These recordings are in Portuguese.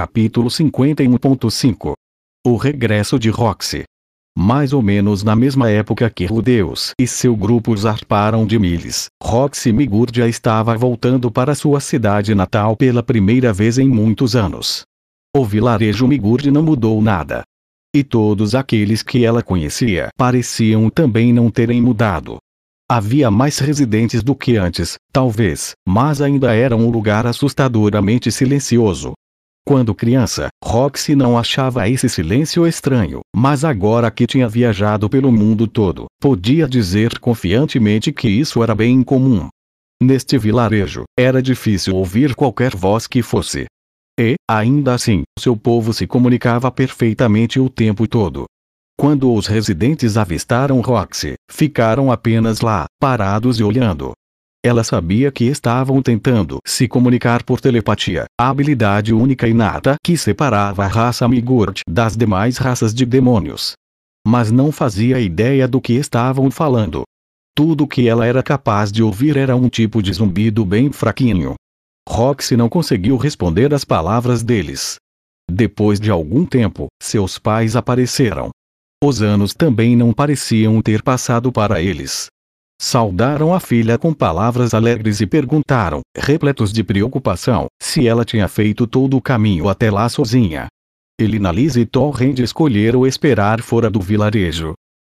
Capítulo 51.5 O regresso de Roxy. Mais ou menos na mesma época que Rudeus e seu grupo zarparam de Miles, Roxy Migurdia estava voltando para sua cidade natal pela primeira vez em muitos anos. O vilarejo Migurdi não mudou nada. E todos aqueles que ela conhecia pareciam também não terem mudado. Havia mais residentes do que antes, talvez, mas ainda era um lugar assustadoramente silencioso. Quando criança, Roxy não achava esse silêncio estranho, mas agora que tinha viajado pelo mundo todo, podia dizer confiantemente que isso era bem comum. Neste vilarejo, era difícil ouvir qualquer voz que fosse. E, ainda assim, seu povo se comunicava perfeitamente o tempo todo. Quando os residentes avistaram Roxy, ficaram apenas lá, parados e olhando. Ela sabia que estavam tentando se comunicar por telepatia, a habilidade única e nata que separava a raça Migurt das demais raças de demônios. Mas não fazia ideia do que estavam falando. Tudo que ela era capaz de ouvir era um tipo de zumbido bem fraquinho. Roxy não conseguiu responder às palavras deles. Depois de algum tempo, seus pais apareceram. Os anos também não pareciam ter passado para eles. Saudaram a filha com palavras alegres e perguntaram, repletos de preocupação, se ela tinha feito todo o caminho até lá sozinha. Elinalise e Torrent escolheram esperar fora do vilarejo.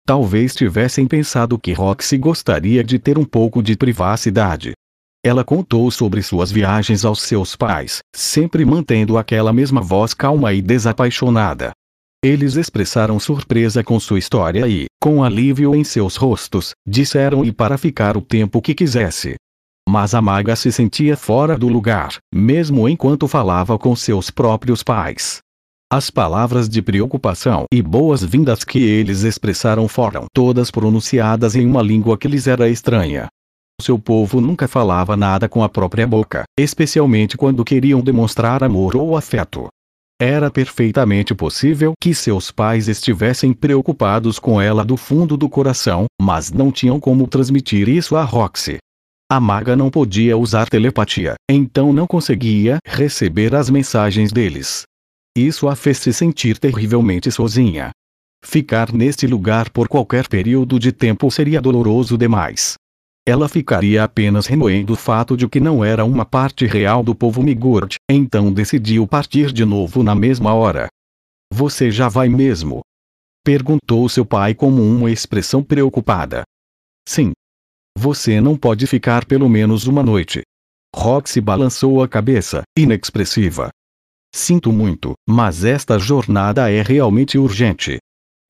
Talvez tivessem pensado que Roxy gostaria de ter um pouco de privacidade. Ela contou sobre suas viagens aos seus pais, sempre mantendo aquela mesma voz calma e desapaixonada. Eles expressaram surpresa com sua história e, com alívio em seus rostos, disseram e para ficar o tempo que quisesse. Mas a maga se sentia fora do lugar, mesmo enquanto falava com seus próprios pais. As palavras de preocupação e boas-vindas que eles expressaram foram todas pronunciadas em uma língua que lhes era estranha. Seu povo nunca falava nada com a própria boca, especialmente quando queriam demonstrar amor ou afeto. Era perfeitamente possível que seus pais estivessem preocupados com ela do fundo do coração, mas não tinham como transmitir isso a Roxy. A maga não podia usar telepatia, então não conseguia receber as mensagens deles. Isso a fez se sentir terrivelmente sozinha. Ficar neste lugar por qualquer período de tempo seria doloroso demais ela ficaria apenas remoendo o fato de que não era uma parte real do povo Migurt, então decidiu partir de novo na mesma hora. Você já vai mesmo? Perguntou seu pai com uma expressão preocupada. Sim. Você não pode ficar pelo menos uma noite. Roxy balançou a cabeça, inexpressiva. Sinto muito, mas esta jornada é realmente urgente.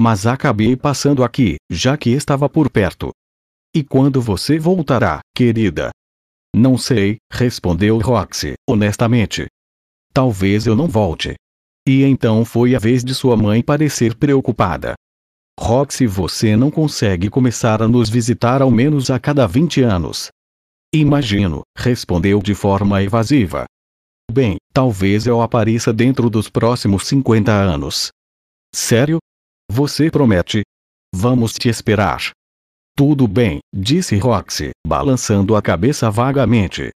Mas acabei passando aqui, já que estava por perto. E quando você voltará, querida? Não sei, respondeu Roxy, honestamente. Talvez eu não volte. E então foi a vez de sua mãe parecer preocupada. Roxy, você não consegue começar a nos visitar ao menos a cada 20 anos. Imagino, respondeu de forma evasiva. Bem, talvez eu apareça dentro dos próximos 50 anos. Sério? Você promete? Vamos te esperar. Tudo bem, disse Roxy, balançando a cabeça vagamente.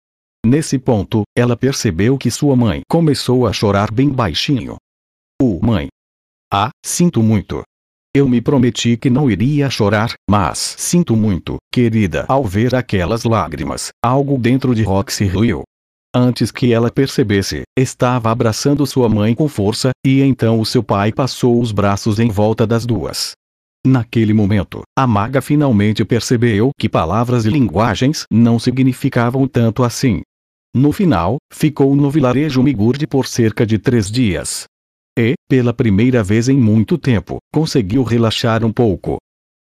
Nesse ponto, ela percebeu que sua mãe começou a chorar bem baixinho. O mãe. Ah, sinto muito. Eu me prometi que não iria chorar, mas sinto muito, querida, ao ver aquelas lágrimas. Algo dentro de Roxy riu. Antes que ela percebesse, estava abraçando sua mãe com força, e então o seu pai passou os braços em volta das duas. Naquele momento, a maga finalmente percebeu que palavras e linguagens não significavam tanto assim. No final, ficou no vilarejo Migurde por cerca de três dias. E, pela primeira vez em muito tempo, conseguiu relaxar um pouco.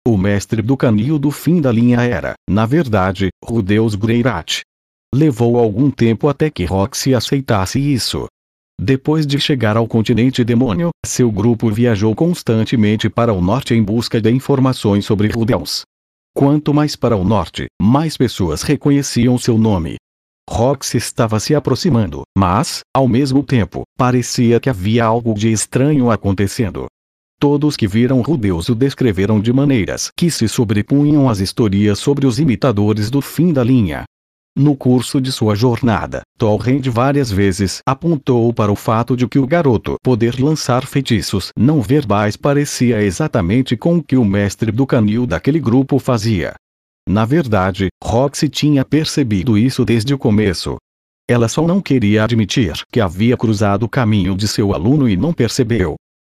O mestre do canil do fim da linha era, na verdade, Rudeus Greirat. Levou algum tempo até que Roxy aceitasse isso. Depois de chegar ao continente demônio, seu grupo viajou constantemente para o norte em busca de informações sobre Rudeus. Quanto mais para o norte, mais pessoas reconheciam seu nome. Rox estava se aproximando, mas, ao mesmo tempo, parecia que havia algo de estranho acontecendo. Todos que viram Rudeus o descreveram de maneiras que se sobrepunham às histórias sobre os imitadores do fim da linha. No curso de sua jornada, Torrent várias vezes apontou para o fato de que o garoto poder lançar feitiços não verbais parecia exatamente com o que o mestre do canil daquele grupo fazia. Na verdade, Roxy tinha percebido isso desde o começo. Ela só não queria admitir que havia cruzado o caminho de seu aluno e não percebeu.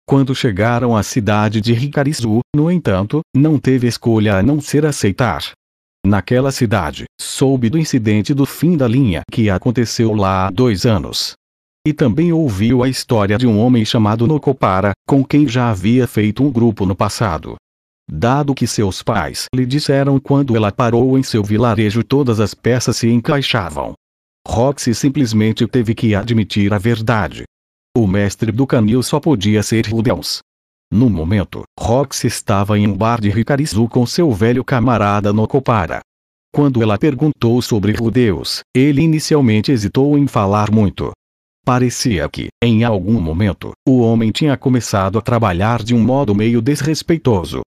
Quando chegaram à cidade de Ricarizu, no entanto, não teve escolha a não ser aceitar. Naquela cidade, soube do incidente do fim da linha que aconteceu lá há dois anos. E também ouviu a história de um homem chamado Nokopara, com quem já havia feito um grupo no passado. Dado que seus pais lhe disseram quando ela parou em seu vilarejo todas as peças se encaixavam. Roxy simplesmente teve que admitir a verdade. O mestre do canil só podia ser Rudeus. No momento, Roxy estava em um bar de Ricarizu com seu velho camarada Nokopara. Quando ela perguntou sobre Rudeus, ele inicialmente hesitou em falar muito. Parecia que, em algum momento, o homem tinha começado a trabalhar de um modo meio desrespeitoso.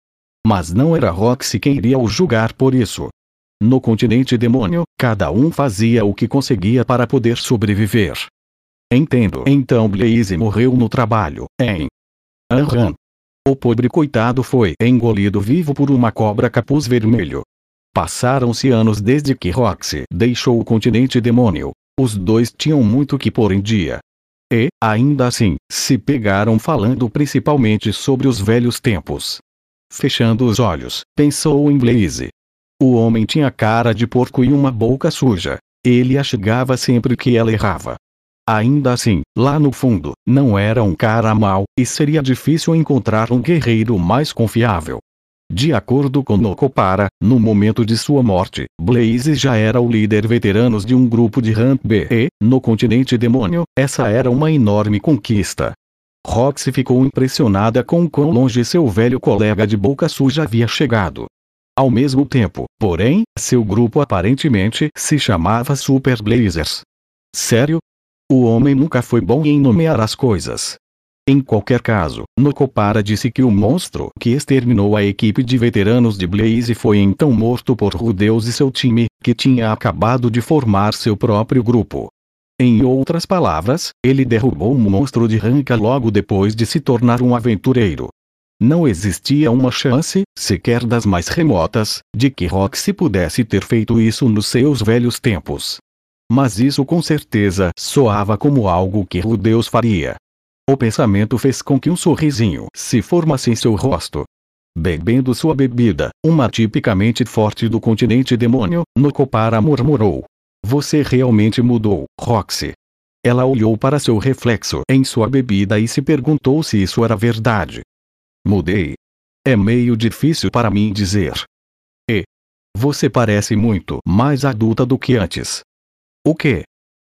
Mas não era Roxy quem iria o julgar por isso. No continente demônio, cada um fazia o que conseguia para poder sobreviver. Entendo. Então Blaze morreu no trabalho, em Anran. O pobre coitado foi engolido vivo por uma cobra capuz vermelho. Passaram-se anos desde que Roxy deixou o continente demônio. Os dois tinham muito que pôr em dia. E, ainda assim, se pegaram falando principalmente sobre os velhos tempos. Fechando os olhos, pensou em Blaze. O homem tinha cara de porco e uma boca suja. Ele a chegava sempre que ela errava. Ainda assim, lá no fundo, não era um cara mau, e seria difícil encontrar um guerreiro mais confiável. De acordo com Nokopara, no momento de sua morte, Blaze já era o líder veterano de um grupo de Ramp B no continente demônio, essa era uma enorme conquista. Roxy ficou impressionada com quão longe seu velho colega de boca suja havia chegado. Ao mesmo tempo, porém, seu grupo aparentemente se chamava Super Blazers. Sério? O homem nunca foi bom em nomear as coisas. Em qualquer caso, Nokopara disse que o monstro que exterminou a equipe de veteranos de Blaze foi então morto por Rudeus e seu time, que tinha acabado de formar seu próprio grupo. Em outras palavras, ele derrubou um monstro de Ranka logo depois de se tornar um aventureiro. Não existia uma chance, sequer das mais remotas, de que Roxy pudesse ter feito isso nos seus velhos tempos. Mas isso com certeza soava como algo que Rudeus faria. O pensamento fez com que um sorrisinho se formasse em seu rosto. Bebendo sua bebida, uma tipicamente forte do continente demônio, Nokopara murmurou. Você realmente mudou, Roxy. Ela olhou para seu reflexo em sua bebida e se perguntou se isso era verdade. Mudei. É meio difícil para mim dizer. E. Você parece muito mais adulta do que antes. O que?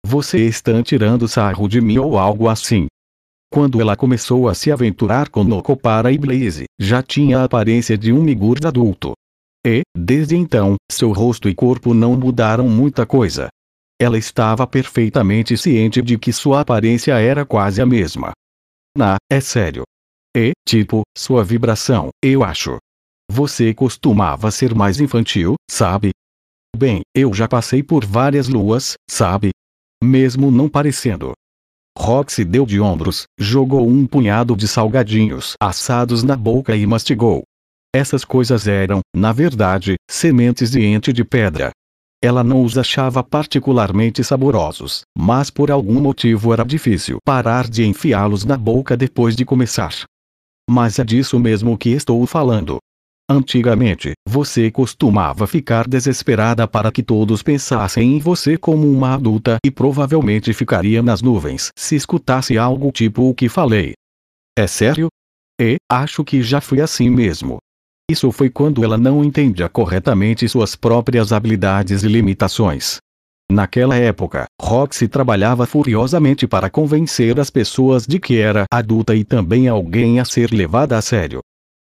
Você está tirando sarro de mim ou algo assim? Quando ela começou a se aventurar com Nokopara e Blaze, já tinha a aparência de um Migurd adulto. E, desde então, seu rosto e corpo não mudaram muita coisa. Ela estava perfeitamente ciente de que sua aparência era quase a mesma. Na, é sério. E, tipo, sua vibração, eu acho. Você costumava ser mais infantil, sabe? Bem, eu já passei por várias luas, sabe? Mesmo não parecendo. Roxy deu de ombros, jogou um punhado de salgadinhos assados na boca e mastigou. Essas coisas eram, na verdade, sementes de ente de pedra. Ela não os achava particularmente saborosos, mas por algum motivo era difícil parar de enfiá-los na boca depois de começar. Mas é disso mesmo que estou falando. Antigamente, você costumava ficar desesperada para que todos pensassem em você como uma adulta e provavelmente ficaria nas nuvens se escutasse algo tipo o que falei. É sério? E, acho que já fui assim mesmo. Isso foi quando ela não entendia corretamente suas próprias habilidades e limitações. Naquela época, Roxy trabalhava furiosamente para convencer as pessoas de que era adulta e também alguém a ser levada a sério.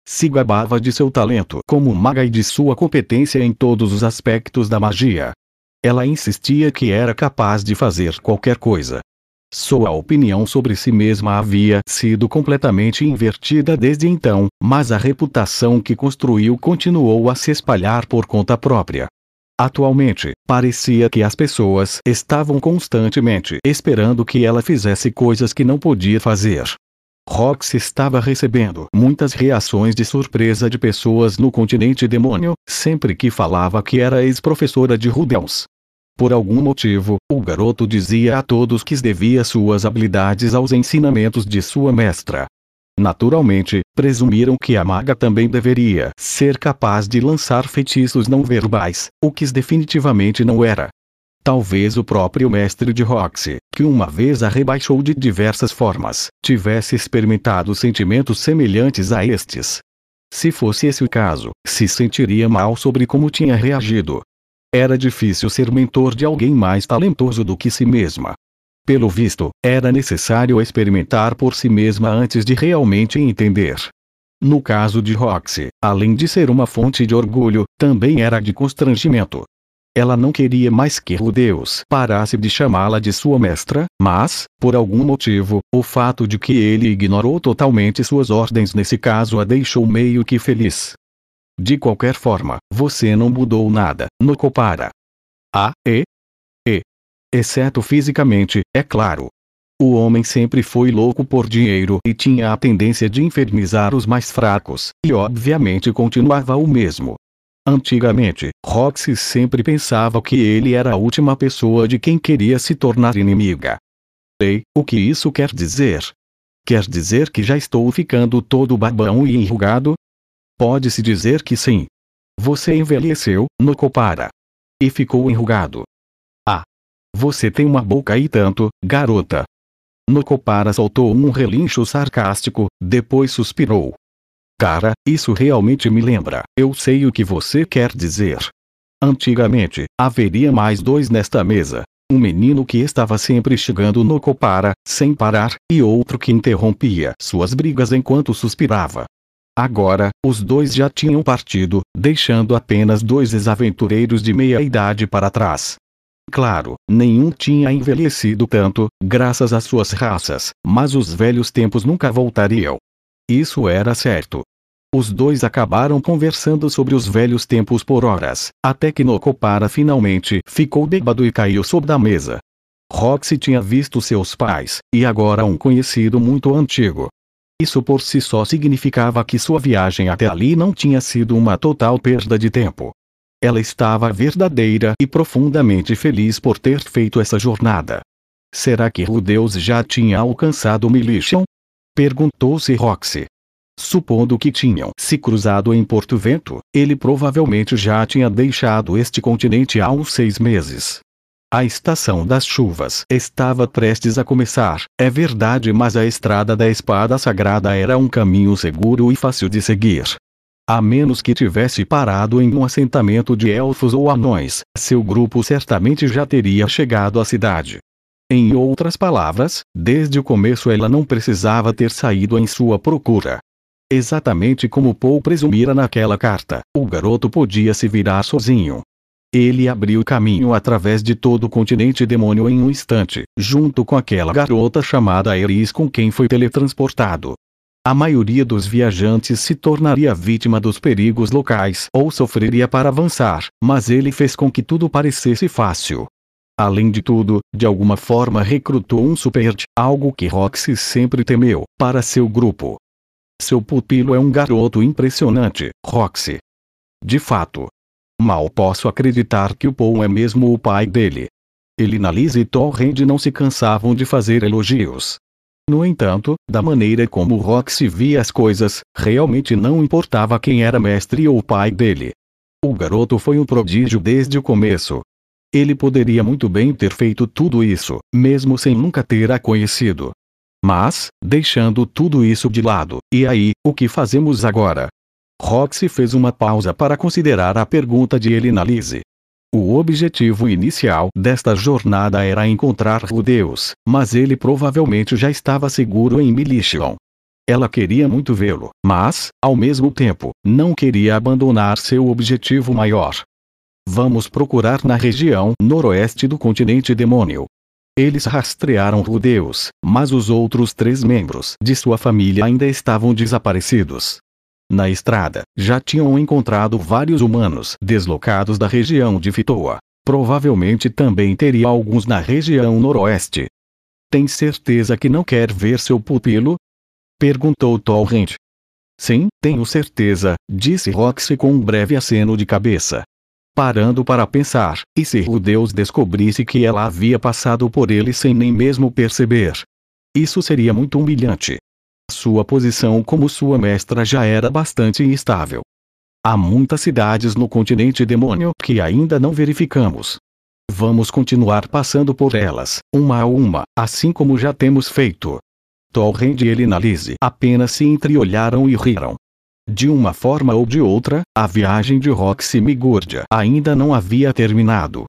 Se gabava de seu talento como maga e de sua competência em todos os aspectos da magia. Ela insistia que era capaz de fazer qualquer coisa, sua opinião sobre si mesma havia sido completamente invertida desde então, mas a reputação que construiu continuou a se espalhar por conta própria. Atualmente, parecia que as pessoas estavam constantemente esperando que ela fizesse coisas que não podia fazer. Rox estava recebendo muitas reações de surpresa de pessoas no continente demônio, sempre que falava que era ex-professora de Rubens. Por algum motivo, o garoto dizia a todos que devia suas habilidades aos ensinamentos de sua mestra. Naturalmente, presumiram que a maga também deveria ser capaz de lançar feitiços não verbais, o que definitivamente não era. Talvez o próprio mestre de Roxy, que uma vez a rebaixou de diversas formas, tivesse experimentado sentimentos semelhantes a estes. Se fosse esse o caso, se sentiria mal sobre como tinha reagido. Era difícil ser mentor de alguém mais talentoso do que si mesma. Pelo visto, era necessário experimentar por si mesma antes de realmente entender. No caso de Roxy, além de ser uma fonte de orgulho, também era de constrangimento. Ela não queria mais que o Deus parasse de chamá-la de sua mestra, mas, por algum motivo, o fato de que ele ignorou totalmente suas ordens nesse caso a deixou meio que feliz. De qualquer forma, você não mudou nada, Nokopara. A, E, exceto fisicamente, é claro. O homem sempre foi louco por dinheiro e tinha a tendência de infernizar os mais fracos, e obviamente continuava o mesmo. Antigamente, Roxy sempre pensava que ele era a última pessoa de quem queria se tornar inimiga. Ei, o que isso quer dizer? Quer dizer que já estou ficando todo babão e enrugado? Pode-se dizer que sim. Você envelheceu, no Copara. E ficou enrugado. Você tem uma boca e tanto, garota. Nokopara soltou um relincho sarcástico, depois suspirou. Cara, isso realmente me lembra. Eu sei o que você quer dizer. Antigamente, haveria mais dois nesta mesa. Um menino que estava sempre chegando no Copara, sem parar, e outro que interrompia suas brigas enquanto suspirava. Agora, os dois já tinham partido, deixando apenas dois ex-aventureiros de meia idade para trás. Claro, nenhum tinha envelhecido tanto, graças às suas raças, mas os velhos tempos nunca voltariam. Isso era certo. Os dois acabaram conversando sobre os velhos tempos por horas, até que Nokopara finalmente ficou bêbado e caiu sob da mesa. Roxy tinha visto seus pais, e agora um conhecido muito antigo. Isso por si só significava que sua viagem até ali não tinha sido uma total perda de tempo. Ela estava verdadeira e profundamente feliz por ter feito essa jornada. Será que o Deus já tinha alcançado Militian? Perguntou-se Roxy. Supondo que tinham se cruzado em Porto Vento, ele provavelmente já tinha deixado este continente há uns seis meses. A estação das chuvas estava prestes a começar, é verdade, mas a estrada da espada sagrada era um caminho seguro e fácil de seguir. A menos que tivesse parado em um assentamento de elfos ou anões, seu grupo certamente já teria chegado à cidade. Em outras palavras, desde o começo ela não precisava ter saído em sua procura. Exatamente como Paul presumira naquela carta, o garoto podia se virar sozinho. Ele abriu caminho através de todo o continente demônio em um instante, junto com aquela garota chamada Eris com quem foi teletransportado. A maioria dos viajantes se tornaria vítima dos perigos locais ou sofreria para avançar, mas ele fez com que tudo parecesse fácil. Além de tudo, de alguma forma recrutou um superd, algo que Roxy sempre temeu, para seu grupo. Seu pupilo é um garoto impressionante, Roxy. De fato. Mal posso acreditar que o Paul é mesmo o pai dele. Ele e Torrend não se cansavam de fazer elogios. No entanto, da maneira como Roxy via as coisas, realmente não importava quem era mestre ou pai dele. O garoto foi um prodígio desde o começo. Ele poderia muito bem ter feito tudo isso, mesmo sem nunca ter a conhecido. Mas, deixando tudo isso de lado, e aí, o que fazemos agora? Roxy fez uma pausa para considerar a pergunta de Elinalise. O objetivo inicial desta jornada era encontrar o Deus, mas ele provavelmente já estava seguro em Militian. Ela queria muito vê-lo, mas, ao mesmo tempo, não queria abandonar seu objetivo maior. Vamos procurar na região noroeste do continente demônio. Eles rastrearam o Deus, mas os outros três membros de sua família ainda estavam desaparecidos. Na estrada, já tinham encontrado vários humanos deslocados da região de Fitoa. Provavelmente também teria alguns na região noroeste. Tem certeza que não quer ver seu pupilo? Perguntou Torrent. Sim, tenho certeza, disse Roxy com um breve aceno de cabeça. Parando para pensar, e se o Deus descobrisse que ela havia passado por ele sem nem mesmo perceber? Isso seria muito humilhante. Sua posição como sua mestra já era bastante instável. Há muitas cidades no continente demônio que ainda não verificamos. Vamos continuar passando por elas, uma a uma, assim como já temos feito. Torrend e Elinalise apenas se entreolharam e riram. De uma forma ou de outra, a viagem de Roxy Migurdia ainda não havia terminado.